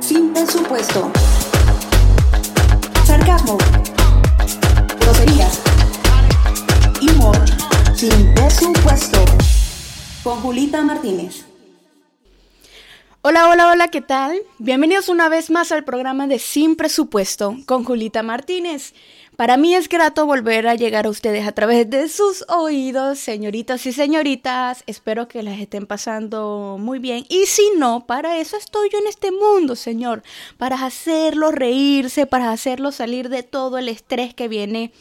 Sin presupuesto. Sarcasmo. Groserías. Humor. Sin presupuesto. Con Julita Martínez. Hola, hola, hola, ¿qué tal? Bienvenidos una vez más al programa de Sin Presupuesto con Julita Martínez. Para mí es grato volver a llegar a ustedes a través de sus oídos, señoritas y señoritas. Espero que las estén pasando muy bien. Y si no, para eso estoy yo en este mundo, Señor. Para hacerlos reírse, para hacerlos salir de todo el estrés que viene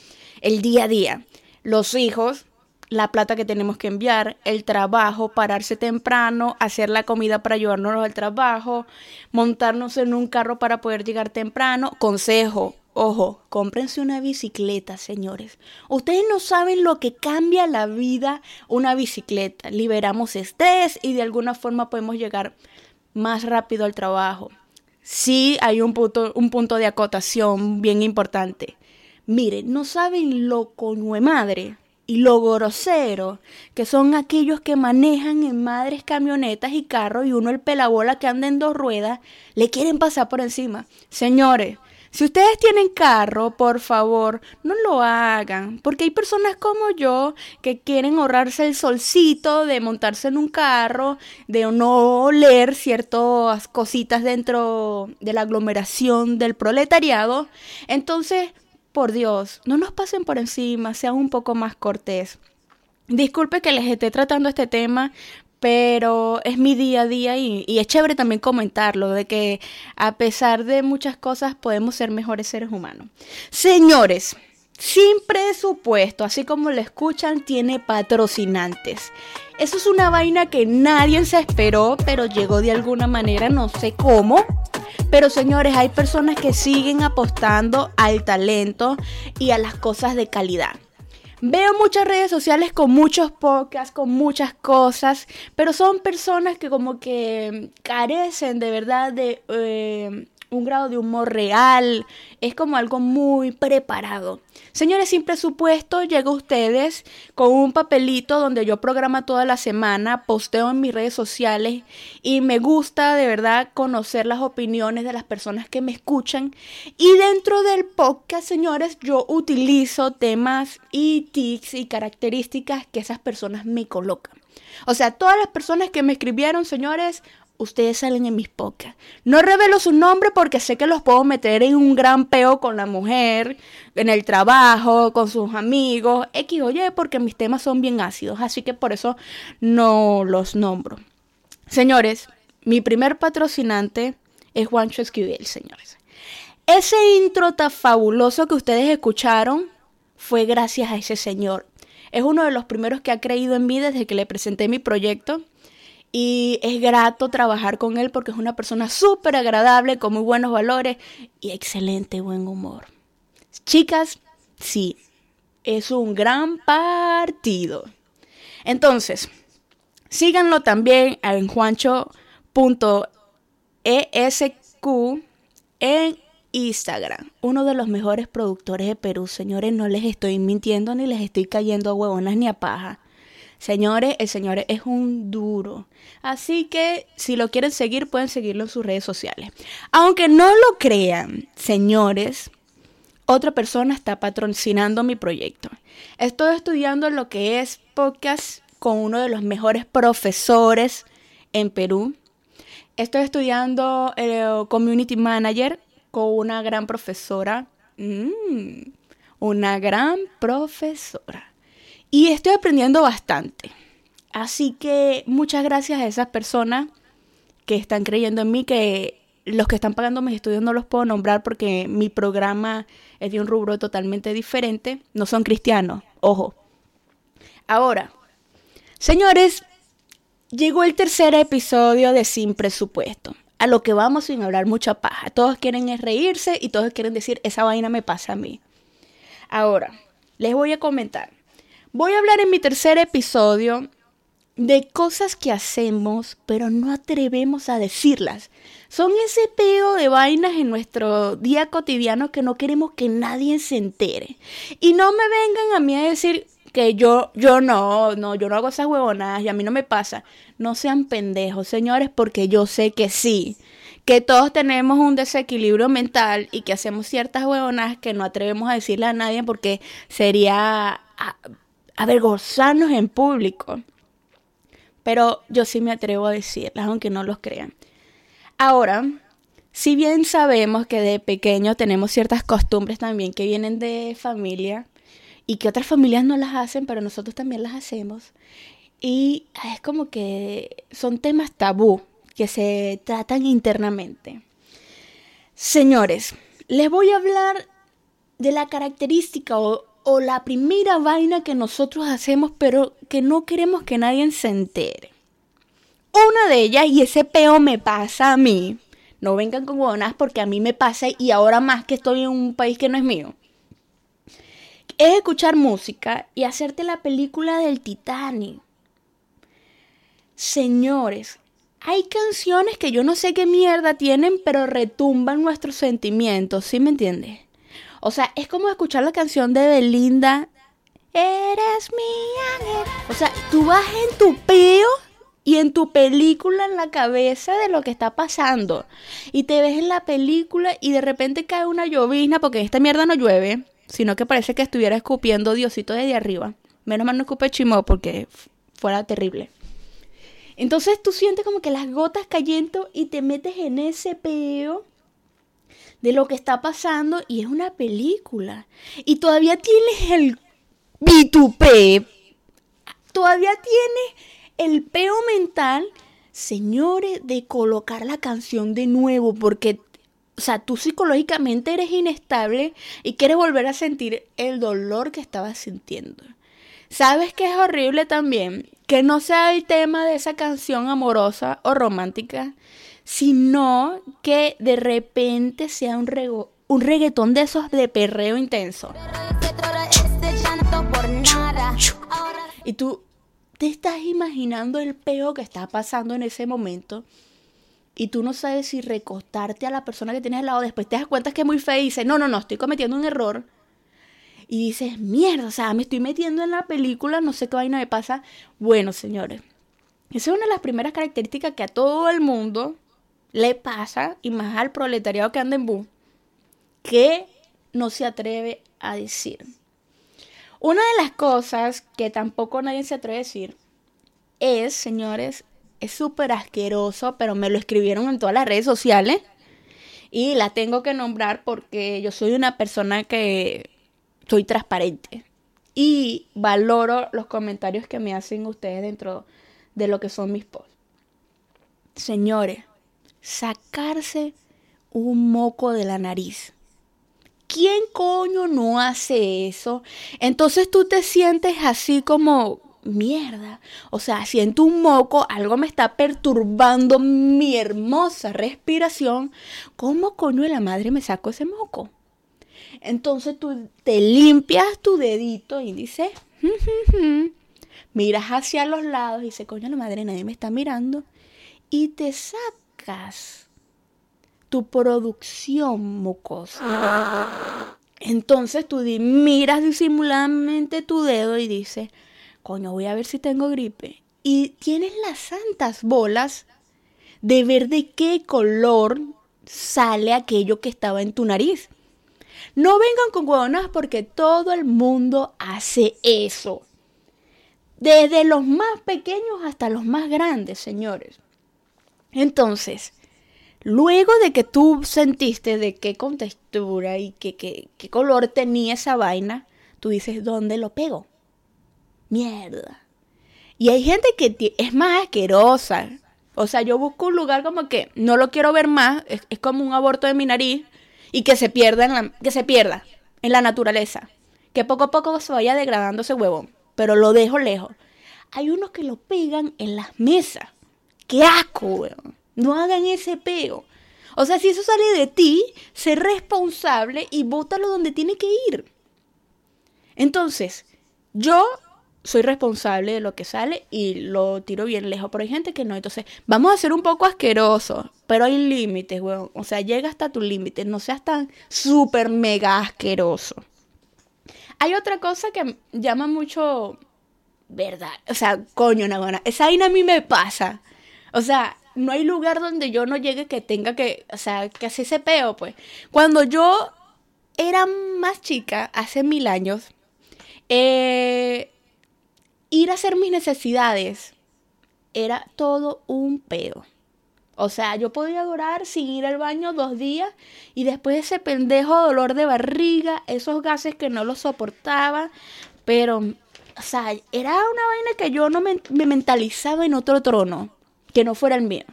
el día a día. Los hijos, la plata que tenemos que enviar, el trabajo, pararse temprano, hacer la comida para llevarnos al trabajo, montarnos en un carro para poder llegar temprano. Consejo, ojo, cómprense una bicicleta, señores. Ustedes no saben lo que cambia la vida una bicicleta. Liberamos estrés y de alguna forma podemos llegar más rápido al trabajo. Sí hay un punto, un punto de acotación bien importante. Miren, no saben lo conue madre y lo grosero, que son aquellos que manejan en madres camionetas y carros y uno el pelabola que anda en dos ruedas, le quieren pasar por encima. Señores, si ustedes tienen carro, por favor, no lo hagan, porque hay personas como yo que quieren ahorrarse el solcito de montarse en un carro, de no oler ciertas cositas dentro de la aglomeración del proletariado. Entonces, por Dios, no nos pasen por encima, sean un poco más cortés. Disculpe que les esté tratando este tema, pero es mi día a día y, y, es chévere también comentarlo, de que a pesar de muchas cosas podemos ser mejores seres humanos. Señores, sin presupuesto, así como lo escuchan, tiene patrocinantes. Eso es una vaina que nadie se esperó, pero llegó de alguna manera, no sé cómo. Pero señores, hay personas que siguen apostando al talento y a las cosas de calidad. Veo muchas redes sociales con muchos podcasts, con muchas cosas, pero son personas que como que carecen de verdad de eh, un grado de humor real, es como algo muy preparado. Señores, sin presupuesto, llego a ustedes con un papelito donde yo programa toda la semana, posteo en mis redes sociales y me gusta de verdad conocer las opiniones de las personas que me escuchan. Y dentro del podcast, señores, yo utilizo temas y tics y características que esas personas me colocan. O sea, todas las personas que me escribieron, señores, ustedes salen en mis podcasts. No revelo su nombre porque sé que los puedo meter en un gran peo con la mujer, en el trabajo, con sus amigos, X o porque mis temas son bien ácidos, así que por eso no los nombro. Señores, mi primer patrocinante es Juancho Esquivel, señores. Ese intro tan fabuloso que ustedes escucharon fue gracias a ese señor. Es uno de los primeros que ha creído en mí desde que le presenté mi proyecto y es grato trabajar con él porque es una persona súper agradable, con muy buenos valores y excelente buen humor. Chicas, sí, es un gran partido. Entonces, síganlo también en juancho.esq en Instagram. Uno de los mejores productores de Perú, señores, no les estoy mintiendo ni les estoy cayendo a huevonas ni a paja. Señores, el señor es un duro. Así que si lo quieren seguir, pueden seguirlo en sus redes sociales. Aunque no lo crean, señores, otra persona está patrocinando mi proyecto. Estoy estudiando lo que es podcast con uno de los mejores profesores en Perú. Estoy estudiando eh, Community Manager con una gran profesora. Mm, una gran profesora. Y estoy aprendiendo bastante. Así que muchas gracias a esas personas que están creyendo en mí, que los que están pagando mis estudios no los puedo nombrar porque mi programa es de un rubro totalmente diferente. No son cristianos, ojo. Ahora, señores, llegó el tercer episodio de Sin Presupuesto. A lo que vamos sin hablar mucha paja. Todos quieren es reírse y todos quieren decir, esa vaina me pasa a mí. Ahora, les voy a comentar. Voy a hablar en mi tercer episodio de cosas que hacemos, pero no atrevemos a decirlas. Son ese peo de vainas en nuestro día cotidiano que no queremos que nadie se entere. Y no me vengan a mí a decir que yo, yo no, no, yo no hago esas huevonadas y a mí no me pasa. No sean pendejos, señores, porque yo sé que sí. Que todos tenemos un desequilibrio mental y que hacemos ciertas huevonadas que no atrevemos a decirle a nadie porque sería avergonzarnos en público. Pero yo sí me atrevo a decirlas, aunque no los crean. Ahora, si bien sabemos que de pequeño tenemos ciertas costumbres también que vienen de familia y que otras familias no las hacen, pero nosotros también las hacemos. Y es como que son temas tabú que se tratan internamente. Señores, les voy a hablar de la característica o, o la primera vaina que nosotros hacemos, pero que no queremos que nadie se entere. Una de ellas, y ese peo me pasa a mí, no vengan con huevonas porque a mí me pasa y ahora más que estoy en un país que no es mío. Es escuchar música y hacerte la película del Titanic. Señores, hay canciones que yo no sé qué mierda tienen, pero retumban nuestros sentimientos, ¿sí me entiendes? O sea, es como escuchar la canción de Belinda. Eres mi ángel. O sea, tú vas en tu peo y en tu película en la cabeza de lo que está pasando. Y te ves en la película y de repente cae una llovizna porque esta mierda no llueve, sino que parece que estuviera escupiendo Diosito desde arriba. Menos mal no escupe chimo porque fuera terrible. Entonces tú sientes como que las gotas cayendo y te metes en ese peo de lo que está pasando y es una película. Y todavía tienes el B2P. Todavía tienes el peo mental, señores, de colocar la canción de nuevo, porque, o sea, tú psicológicamente eres inestable y quieres volver a sentir el dolor que estabas sintiendo. ¿Sabes qué es horrible también? Que no sea el tema de esa canción amorosa o romántica, sino que de repente sea un, un reggaetón de esos de perreo intenso. Y tú te estás imaginando el peo que está pasando en ese momento y tú no sabes si recostarte a la persona que tienes al lado, después te das cuenta que es muy fea y dices, no, no, no, estoy cometiendo un error. Y dices, mierda, o sea, me estoy metiendo en la película, no sé qué vaina me pasa. Bueno, señores, esa es una de las primeras características que a todo el mundo le pasa, y más al proletariado que anda en bus, que no se atreve a decir. Una de las cosas que tampoco nadie se atreve a decir es, señores, es súper asqueroso, pero me lo escribieron en todas las redes sociales y la tengo que nombrar porque yo soy una persona que soy transparente y valoro los comentarios que me hacen ustedes dentro de lo que son mis posts. Señores, sacarse un moco de la nariz ¿quién coño no hace eso? Entonces tú te sientes así como, mierda. O sea, siento un moco, algo me está perturbando mi hermosa respiración. ¿Cómo coño de la madre me saco ese moco? Entonces tú te limpias tu dedito y dices, miras hacia los lados y dices, coño la madre, nadie me está mirando. Y te sacas tu producción mucosa. Entonces tú miras disimuladamente tu dedo y dices, coño, voy a ver si tengo gripe. Y tienes las santas bolas de ver de qué color sale aquello que estaba en tu nariz. No vengan con huevonas porque todo el mundo hace eso. Desde los más pequeños hasta los más grandes, señores. Entonces, Luego de que tú sentiste de qué contextura y qué, qué, qué color tenía esa vaina, tú dices, ¿dónde lo pego? Mierda. Y hay gente que es más asquerosa. O sea, yo busco un lugar como que no lo quiero ver más, es, como un aborto de mi nariz y que se pierda en la, que se pierda en la naturaleza. Que poco a poco se vaya degradando ese huevón, pero lo dejo lejos. Hay unos que lo pegan en las mesas. ¡Qué asco, weón! No hagan ese peo. O sea, si eso sale de ti, sé responsable y bótalo donde tiene que ir. Entonces, yo soy responsable de lo que sale y lo tiro bien lejos. Pero hay gente que no. Entonces, vamos a ser un poco asquerosos. Pero hay límites, weón. O sea, llega hasta tu límite. No seas tan súper mega asqueroso. Hay otra cosa que llama mucho, verdad, o sea, coño, Nagona, esa vaina a mí me pasa. O sea, no hay lugar donde yo no llegue que tenga que, o sea, que hace ese peo, pues. Cuando yo era más chica, hace mil años, eh, ir a hacer mis necesidades era todo un peo. O sea, yo podía durar sin ir al baño dos días y después ese pendejo dolor de barriga, esos gases que no los soportaba, pero, o sea, era una vaina que yo no me mentalizaba en otro trono, que no fuera el mío.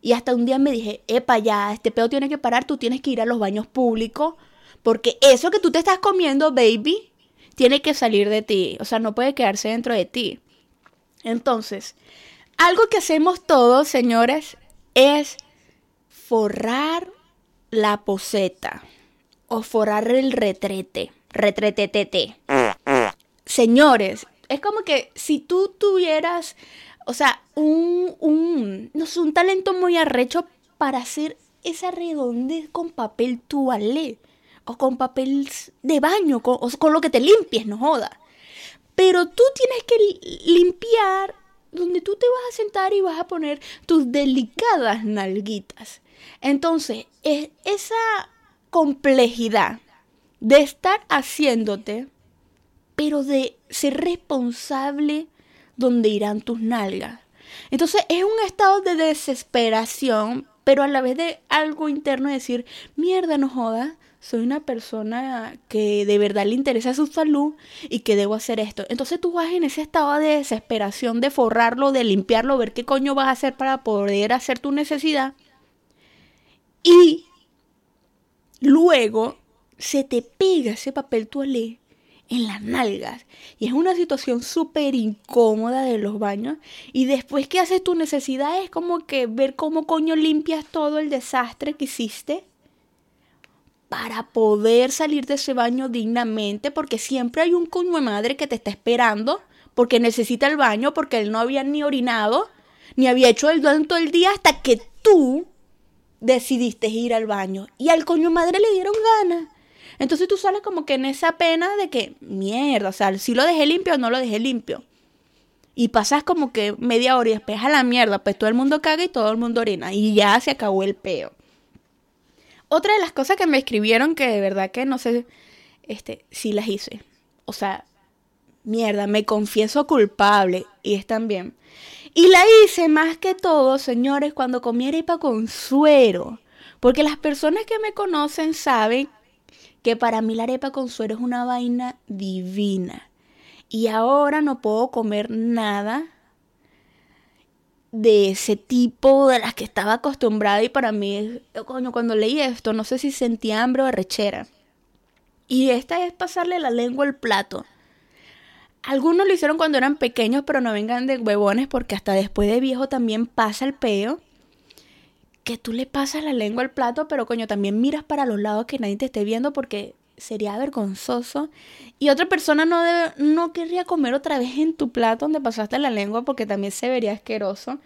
Y hasta un día me dije, epa, ya, este pedo tiene que parar, tú tienes que ir a los baños públicos, porque eso que tú te estás comiendo, baby, tiene que salir de ti, o sea, no puede quedarse dentro de ti. Entonces, algo que hacemos todos, señores, es forrar la poseta o forrar el retrete, retretetete. Señores, es como que si tú tuvieras, o sea, un, un, no un talento muy arrecho para hacer esa redondez con papel toalé o con papel de baño, con, o con lo que te limpies, no joda. Pero tú tienes que limpiar donde tú te vas a sentar y vas a poner tus delicadas nalguitas. Entonces, es esa complejidad de estar haciéndote, pero de ser responsable donde irán tus nalgas. Entonces, es un estado de desesperación, pero a la vez de algo interno de decir, mierda, no jodas, soy una persona que de verdad le interesa su salud y que debo hacer esto. Entonces tú vas en ese estado de desesperación de forrarlo, de limpiarlo, ver qué coño vas a hacer para poder hacer tu necesidad. Y luego se te pega ese papel toalé en las nalgas. Y es una situación súper incómoda de los baños. Y después que haces tu necesidad es como que ver cómo coño limpias todo el desastre que hiciste para poder salir de ese baño dignamente, porque siempre hay un coño de madre que te está esperando, porque necesita el baño, porque él no había ni orinado, ni había hecho el duelo todo el día, hasta que tú decidiste ir al baño. Y al coño madre le dieron ganas. Entonces tú sales como que en esa pena de que, mierda, o sea, si lo dejé limpio o no lo dejé limpio. Y pasas como que media hora y después a la mierda, pues todo el mundo caga y todo el mundo orina. Y ya se acabó el peo. Otra de las cosas que me escribieron que de verdad que no sé este, si las hice. O sea, mierda, me confieso culpable y están bien. Y la hice más que todo, señores, cuando comí arepa con suero. Porque las personas que me conocen saben que para mí la arepa con suero es una vaina divina. Y ahora no puedo comer nada de ese tipo de las que estaba acostumbrada y para mí, coño, cuando leí esto, no sé si sentía hambre o arrechera. Y esta es pasarle la lengua al plato. Algunos lo hicieron cuando eran pequeños, pero no vengan de huevones porque hasta después de viejo también pasa el peo. Que tú le pasas la lengua al plato, pero coño, también miras para los lados que nadie te esté viendo porque sería vergonzoso. Y otra persona no, no querría comer otra vez en tu plato donde pasaste la lengua porque también se vería asqueroso.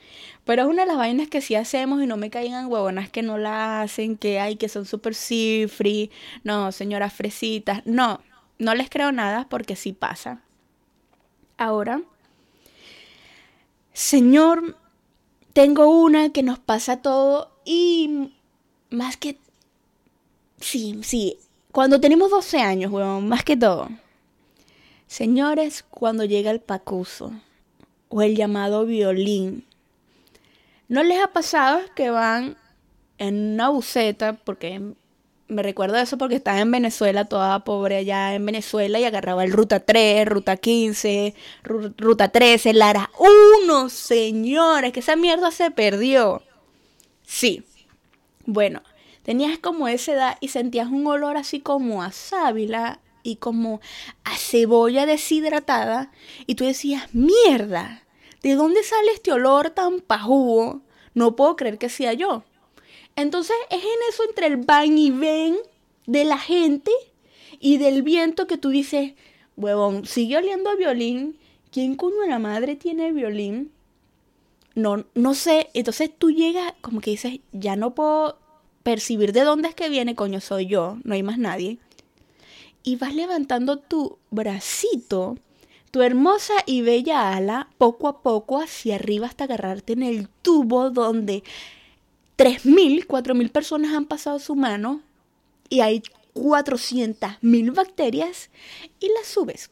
Pero es una de las vainas que sí hacemos y no me caigan huevonas que no la hacen, que hay que son súper cifri. No, señoras fresitas. No, no les creo nada porque sí pasa. Ahora, señor, tengo una que nos pasa todo y más que... Sí, sí, cuando tenemos 12 años, weón, más que todo. Señores, cuando llega el pacuso o el llamado violín, ¿no les ha pasado que van en una buceta? Porque me recuerdo eso porque estaba en Venezuela, toda pobre allá en Venezuela, y agarraba el Ruta 3, Ruta 15, Ruta 13, Lara 1, señores, que esa mierda se perdió. Sí. Bueno, tenías como esa edad y sentías un olor así como a sábila y como a cebolla deshidratada y tú decías, mierda, ¿de dónde sale este olor tan pajugo? No puedo creer que sea yo. Entonces es en eso entre el van y ven de la gente y del viento que tú dices, huevón, sigue oliendo a violín. ¿Quién coño la madre tiene violín? No, no sé. Entonces tú llegas como que dices, ya no puedo percibir de dónde es que viene, coño, soy yo, no hay más nadie. y vas levantando tu bracito, tu hermosa y bella ala, poco a poco hacia arriba hasta agarrarte en el tubo donde 3.000, 4.000 personas han pasado su mano y hay 400.000 bacterias y las subes.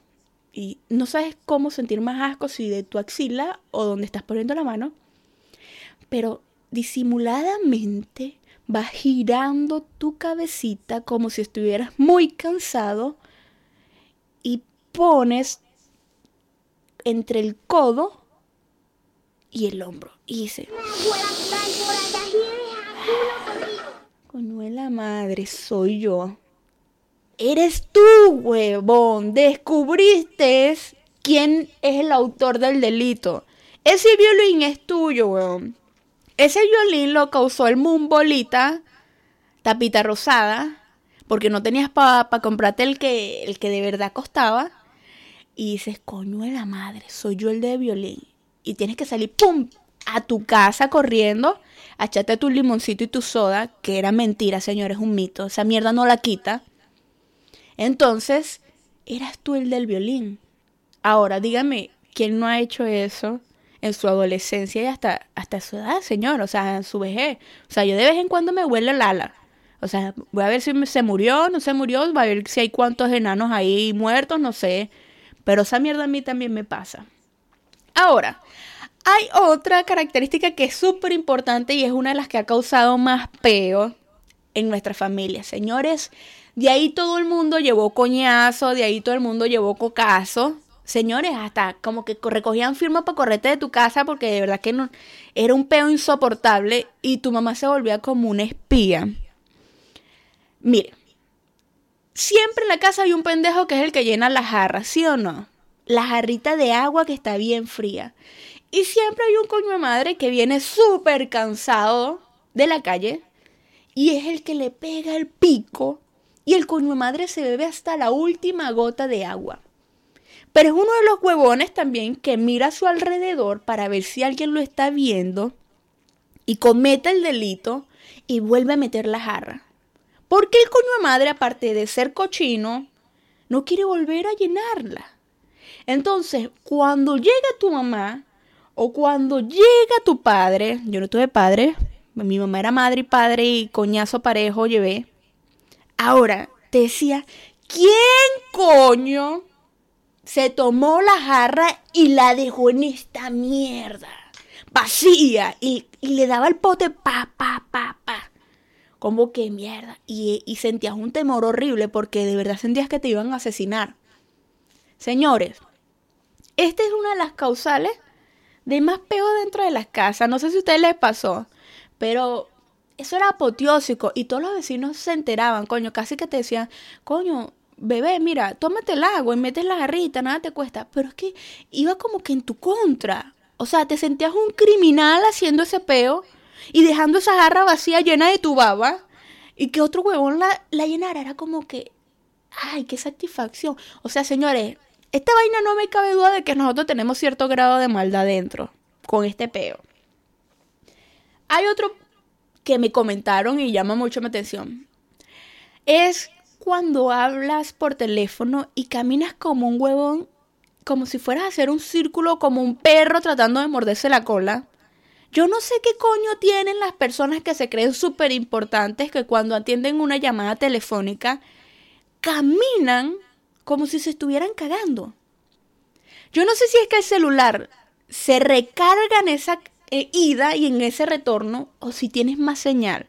Y no sabes cómo sentir más asco si de tu axila o donde estás poniendo la mano. Pero disimuladamente vas girando tu cabecita como si estuvieras muy cansado y pones entre el codo y el hombro. Y dice... Coñuela madre, soy yo. Eres tú, huevón. Descubriste quién es el autor del delito. Ese violín es tuyo, huevón. Ese violín lo causó el Mumbolita, tapita rosada, porque no tenías para comprarte el que, el que de verdad costaba. Y dices, coño de la madre, soy yo el de violín. Y tienes que salir, ¡pum!, a tu casa corriendo, a echarte tu limoncito y tu soda, que era mentira, señor, es un mito. Esa mierda no la quita. Entonces, eras tú el del violín. Ahora, dígame, ¿quién no ha hecho eso en su adolescencia y hasta, hasta su edad, señor? O sea, en su vejez. O sea, yo de vez en cuando me huele el ala. O sea, voy a ver si se murió, no se murió, voy a ver si hay cuántos enanos ahí muertos, no sé. Pero esa mierda a mí también me pasa. Ahora, hay otra característica que es súper importante y es una de las que ha causado más peo en nuestra familia. Señores, de ahí todo el mundo llevó coñazo, de ahí todo el mundo llevó cocazo. Señores, hasta como que recogían firma para correrte de tu casa porque de verdad que no, era un peo insoportable y tu mamá se volvía como una espía. Mire, siempre en la casa hay un pendejo que es el que llena la jarra, ¿sí o no? La jarrita de agua que está bien fría. Y siempre hay un coño de madre que viene súper cansado de la calle y es el que le pega el pico y el coño madre se bebe hasta la última gota de agua. Pero es uno de los huevones también que mira a su alrededor para ver si alguien lo está viendo y comete el delito y vuelve a meter la jarra. Porque el coño madre, aparte de ser cochino, no quiere volver a llenarla. Entonces, cuando llega tu mamá o cuando llega tu padre, yo no tuve padre, mi mamá era madre y padre y coñazo parejo llevé. Ahora, te decía, ¿quién coño se tomó la jarra y la dejó en esta mierda? Vacía. Y, le daba el pote pa, pa, pa, pa. Como que mierda. Y, y sentías un temor horrible porque de verdad sentías que te iban a asesinar. Señores, esta es una de las causales de más peo dentro de las casas. No sé si a ustedes les pasó, pero eso era apoteósico y todos los vecinos se enteraban, coño, casi que te decían, coño, bebé, mira, tómate el agua y metes la jarrita, nada te cuesta. Pero es que iba como que en tu contra. O sea, te sentías un criminal haciendo ese peo y dejando esa jarra vacía llena de tu baba y que otro huevón la, la llenara. Era como que, ay, qué satisfacción. O sea, señores, esta vaina no me cabe duda de que nosotros tenemos cierto grado de maldad dentro con este peo. Hay otro que me comentaron y llama mucho mi atención. Es cuando hablas por teléfono y caminas como un huevón, como si fueras a hacer un círculo como un perro tratando de morderse la cola. Yo no sé qué coño tienen las personas que se creen súper importantes que cuando atienden una llamada telefónica caminan como si se estuvieran cagando. Yo no sé si es que el celular se recarga en esa eh, ida y en ese retorno o si tienes más señal.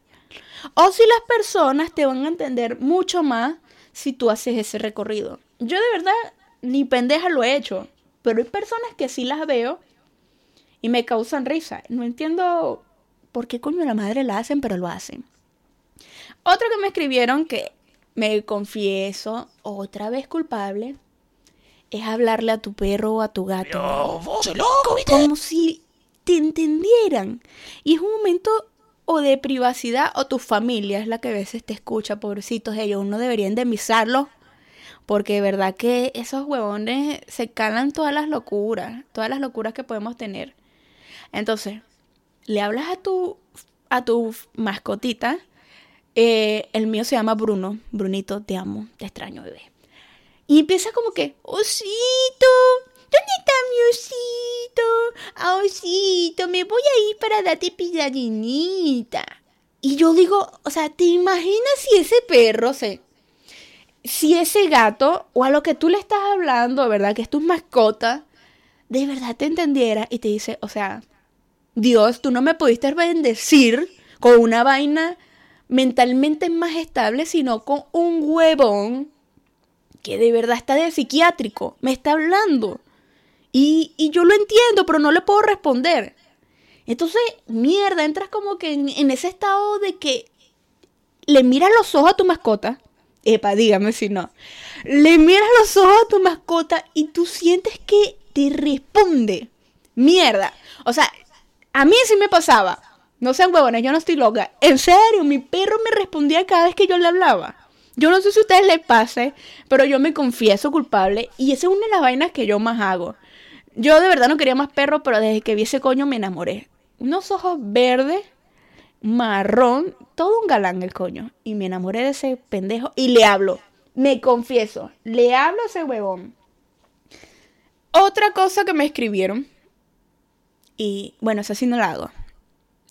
O si las personas te van a entender mucho más si tú haces ese recorrido. Yo de verdad ni pendeja lo he hecho, pero hay personas que sí las veo y me causan risa. No entiendo por qué coño la madre la hacen, pero lo hacen. Otro que me escribieron que me confieso otra vez culpable es hablarle a tu perro o a tu gato. Como si te entendieran. Y es un momento o de privacidad o tu familia es la que a veces te escucha, pobrecitos ellos. Uno debería indemnizarlos porque de verdad que esos huevones se calan todas las locuras, todas las locuras que podemos tener. Entonces, le hablas a tu, a tu mascotita. Eh, el mío se llama Bruno. Brunito, te amo, te extraño, bebé. Y empieza como que, osito, ¿dónde está mi osito? Ah, osito, me voy a ir para darte pisadinita. Y yo digo, o sea, ¿te imaginas si ese perro se... Si ese gato, o a lo que tú le estás hablando, ¿verdad? Que es tu mascota, de verdad te entendiera y te dice, o sea, Dios, tú no me pudiste bendecir con una vaina mentalmente más estable, sino con un huevón que de verdad está de psiquiátrico, me está hablando. Y, yo lo entiendo, pero no le puedo responder. Entonces, mierda, entras como que en, ese estado de que le miras los ojos a tu mascota. Epa, dígame si no. Le miras los ojos a tu mascota y tú sientes que te responde. Mierda. O sea, a mí sí me pasaba. No sean huevones, yo no estoy loca. En serio, mi perro me respondía cada vez que yo le hablaba. Yo no sé si a ustedes les pase, pero yo me confieso culpable y esa es una de las vainas que yo más hago. Yo de verdad no quería más perro, pero desde que vi ese coño me enamoré. Unos ojos verdes, marrón, todo un galán el coño. Y me enamoré de ese pendejo y le hablo. Me confieso, le hablo a ese huevón. Otra cosa que me escribieron, y bueno, eso sí no lo hago.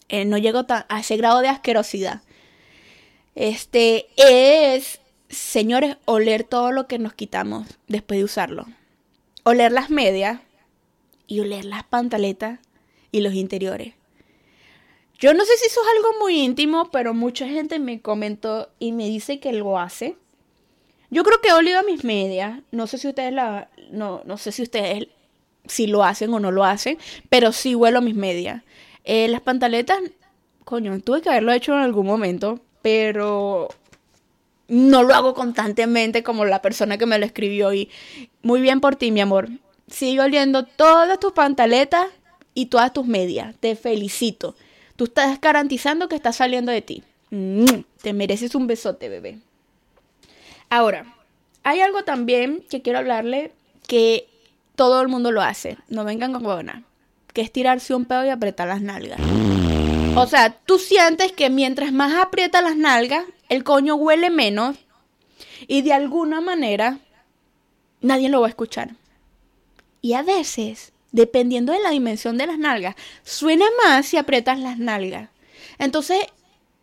Eh, no llego a ese grado de asquerosidad. Este es, señores, oler todo lo que nos quitamos después de usarlo. Oler las medias y oler las pantaletas y los interiores. Yo no sé si eso es algo muy íntimo, pero mucha gente me comentó y me dice que lo hace. Yo creo que he olido a mis medias. No sé si ustedes la. No, no sé si ustedes si lo hacen o no lo hacen. Pero sí huelo a mis medias. Eh, las pantaletas. Coño, tuve que haberlo hecho en algún momento pero no lo hago constantemente como la persona que me lo escribió y muy bien por ti, mi amor. Sigue oliendo todas tus pantaletas y todas tus medias. Te felicito. Tú estás garantizando que está saliendo de ti. Te mereces un besote, bebé. Ahora, hay algo también que quiero hablarle que todo el mundo lo hace. No vengan con buena. Que es tirarse un pedo y apretar las nalgas. O sea, tú sientes que mientras más aprieta las nalgas, el coño huele menos y de alguna manera nadie lo va a escuchar. Y a veces, dependiendo de la dimensión de las nalgas, suena más si aprietas las nalgas. Entonces,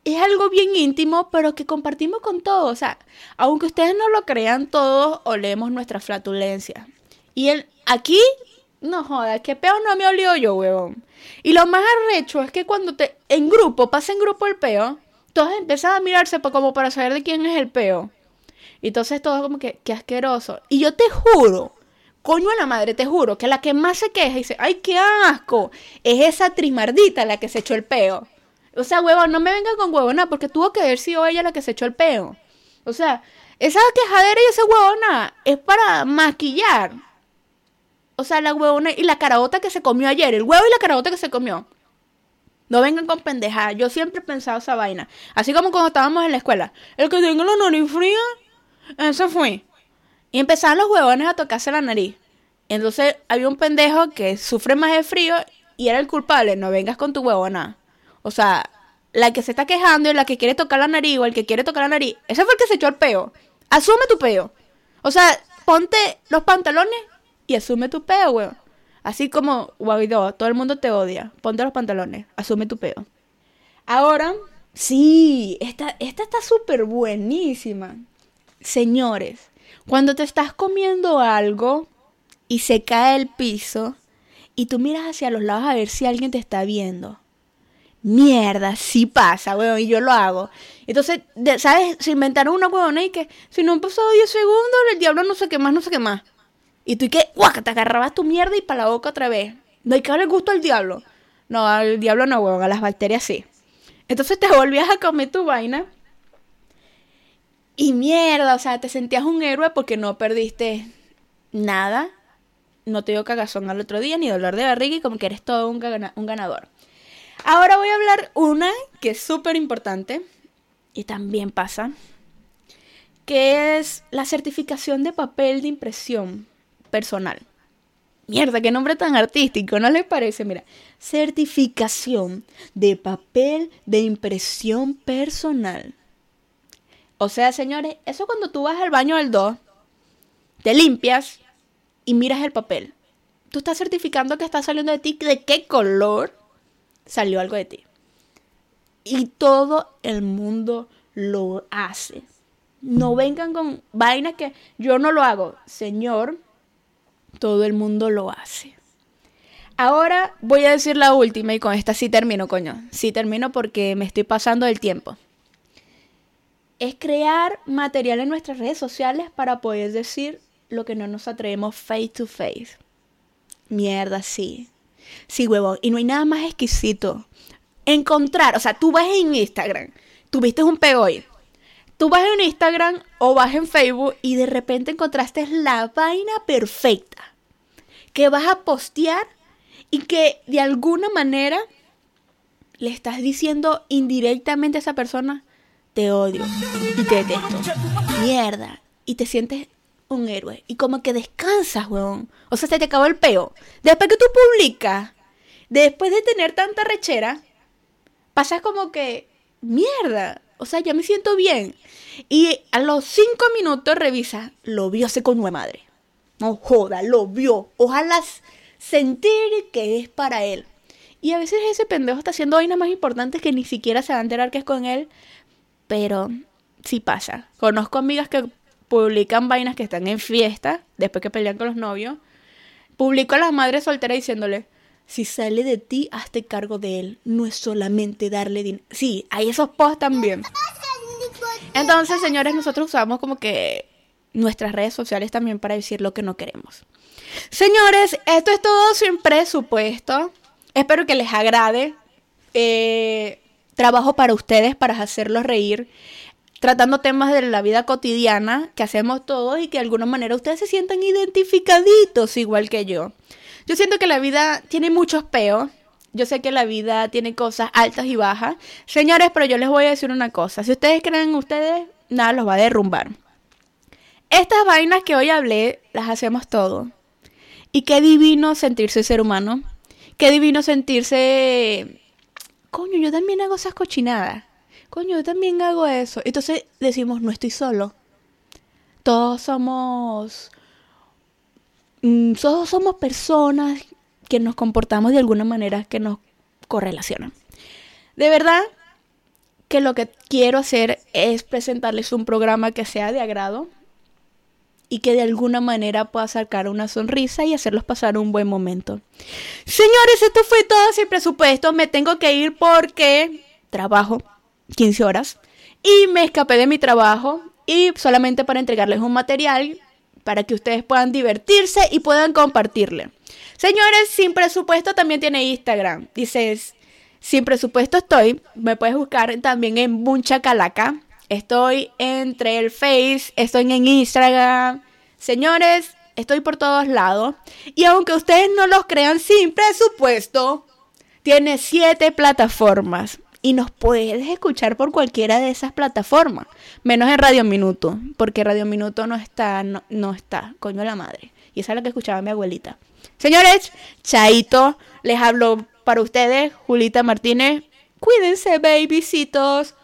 es algo bien íntimo, pero que compartimos con todos. O sea, aunque ustedes no lo crean, todos olemos nuestra flatulencia. Y el, aquí no jodas, qué peo no me olió yo, huevón. Y lo más arrecho es que cuando te en grupo, pasa en grupo el peo, todos empiezan a mirarse como para saber de quién es el peo. Y entonces todo como que, qué asqueroso. Y yo te juro, coño a la madre, te juro, que la que más se queja y dice, ay, qué asco, es esa trismardita la que se echó el peo. O sea, huevón, no me venga con huevona, porque tuvo que haber sido ella la que se echó el peo. O sea, esa quejadera y esa huevona es para maquillar o sea, la huevona y la carabota que se comió ayer. El huevo y la carabota que se comió. No vengan con pendejadas. Yo siempre he pensado esa vaina. Así como cuando estábamos en la escuela. El que tenga la nariz fría, eso fue. Y empezaban los huevones a tocarse la nariz. Entonces había un pendejo que sufre más de frío y era el culpable. No vengas con tu huevona. O sea, la que se está quejando y la que quiere tocar la nariz o el que quiere tocar la nariz. Ese fue el que se echó el peo. Asume tu peo. O sea, ponte los pantalones y asume tu peo, weón. Así como Guaidó, todo el mundo te odia. Ponte los pantalones, asume tu peo. Ahora, sí, esta, esta está súper buenísima. Señores, cuando te estás comiendo algo y se cae el piso y tú miras hacia los lados a ver si alguien te está viendo. Mierda, sí pasa, weón, y yo lo hago. Entonces, ¿sabes? Se inventaron una weón y que si no han pasado 10 segundos, el diablo no sé qué más, no sé qué más. Y tú y que, guau, te agarrabas tu mierda y para la boca otra vez. No hay que darle gusto al diablo. No, al diablo no, huevón, a las bacterias sí. Entonces te volvías a comer tu vaina. Y mierda, o sea, te sentías un héroe porque no perdiste nada. No te dio cagazón al otro día, ni dolor de barriga y como que eres todo un, ganador. Ahora voy a hablar una que es súper importante y también pasa, que es la certificación de papel de impresión personal. Mierda, qué nombre tan artístico, ¿no les parece? Mira, certificación de papel de impresión personal. O sea, señores, eso cuando tú vas al baño del 2 te limpias y miras el papel. Tú estás certificando que está saliendo de ti de qué color salió algo de ti. Y todo el mundo lo hace. No vengan con vainas que yo no lo hago. Señor, todo el mundo lo hace. Ahora voy a decir la última y con esta sí termino, coño. Sí termino porque me estoy pasando el tiempo. Es crear material en nuestras redes sociales para poder decir lo que no nos atrevemos face to face. Mierda, sí. Sí, huevón. Y no hay nada más exquisito. Encontrar, o sea, tú vas en Instagram, tuviste un pego hoy. Tú vas en Instagram o vas en Facebook y de repente encontraste la vaina perfecta que vas a postear y que de alguna manera le estás diciendo indirectamente a esa persona, te odio y te detesto. Mierda. Y te sientes un héroe. Y como que descansas, weón. O sea, se te acabó el peo. Después que tú publicas, después de tener tanta rechera, pasas como que, mierda. O sea, ya me siento bien. Y a los cinco minutos revisa, lo vio con nueva madre. No joda, lo vio. Ojalá sentir que es para él. Y a veces ese pendejo está haciendo vainas más importantes que ni siquiera se va a enterar que es con él. Pero sí pasa. Conozco amigas que publican vainas que están en fiesta, después que pelean con los novios. Publico a las madres solteras diciéndole, si sale de ti, hazte cargo de él. No es solamente darle dinero. Sí, hay esos posts también. Entonces, señores, nosotros usamos como que nuestras redes sociales también para decir lo que no queremos. Señores, esto es todo sin presupuesto. Espero que les agrade. Eh, trabajo para ustedes, para hacerlos reír, tratando temas de la vida cotidiana que hacemos todos y que de alguna manera ustedes se sientan identificaditos igual que yo. Yo siento que la vida tiene muchos peos, yo sé que la vida tiene cosas altas y bajas. Señores, pero yo les voy a decir una cosa. Si ustedes creen en ustedes, nada los va a derrumbar. Estas vainas que hoy hablé, las hacemos todo. Y qué divino sentirse ser humano. Qué divino sentirse... Coño, yo también hago esas cochinadas. Coño, yo también hago eso. Entonces decimos, no estoy solo. Todos somos... Mm, todos somos personas que nos comportamos de alguna manera que nos correlacionan. De verdad que lo que quiero hacer es presentarles un programa que sea de agrado y que de alguna manera pueda sacar una sonrisa y hacerlos pasar un buen momento. Señores, esto fue todo sin presupuesto. Me tengo que ir porque trabajo 15 horas y me escapé de mi trabajo y solamente para entregarles un material para que ustedes puedan divertirse y puedan compartirle. Señores, sin presupuesto también tiene Instagram. Dices, sin presupuesto estoy. Me puedes buscar también en Mucha Calaca. Estoy entre el Face, estoy en Instagram. Señores, estoy por todos lados. Y aunque ustedes no los crean, sin presupuesto, tiene siete plataformas. Y nos puedes escuchar por cualquiera de esas plataformas. Menos en Radio Minuto. Porque Radio Minuto no está, no, no está. Coño la madre. Y esa es la que escuchaba mi abuelita. Señores, Chaito, les hablo para ustedes, Julita Martínez. Cuídense, babycitos.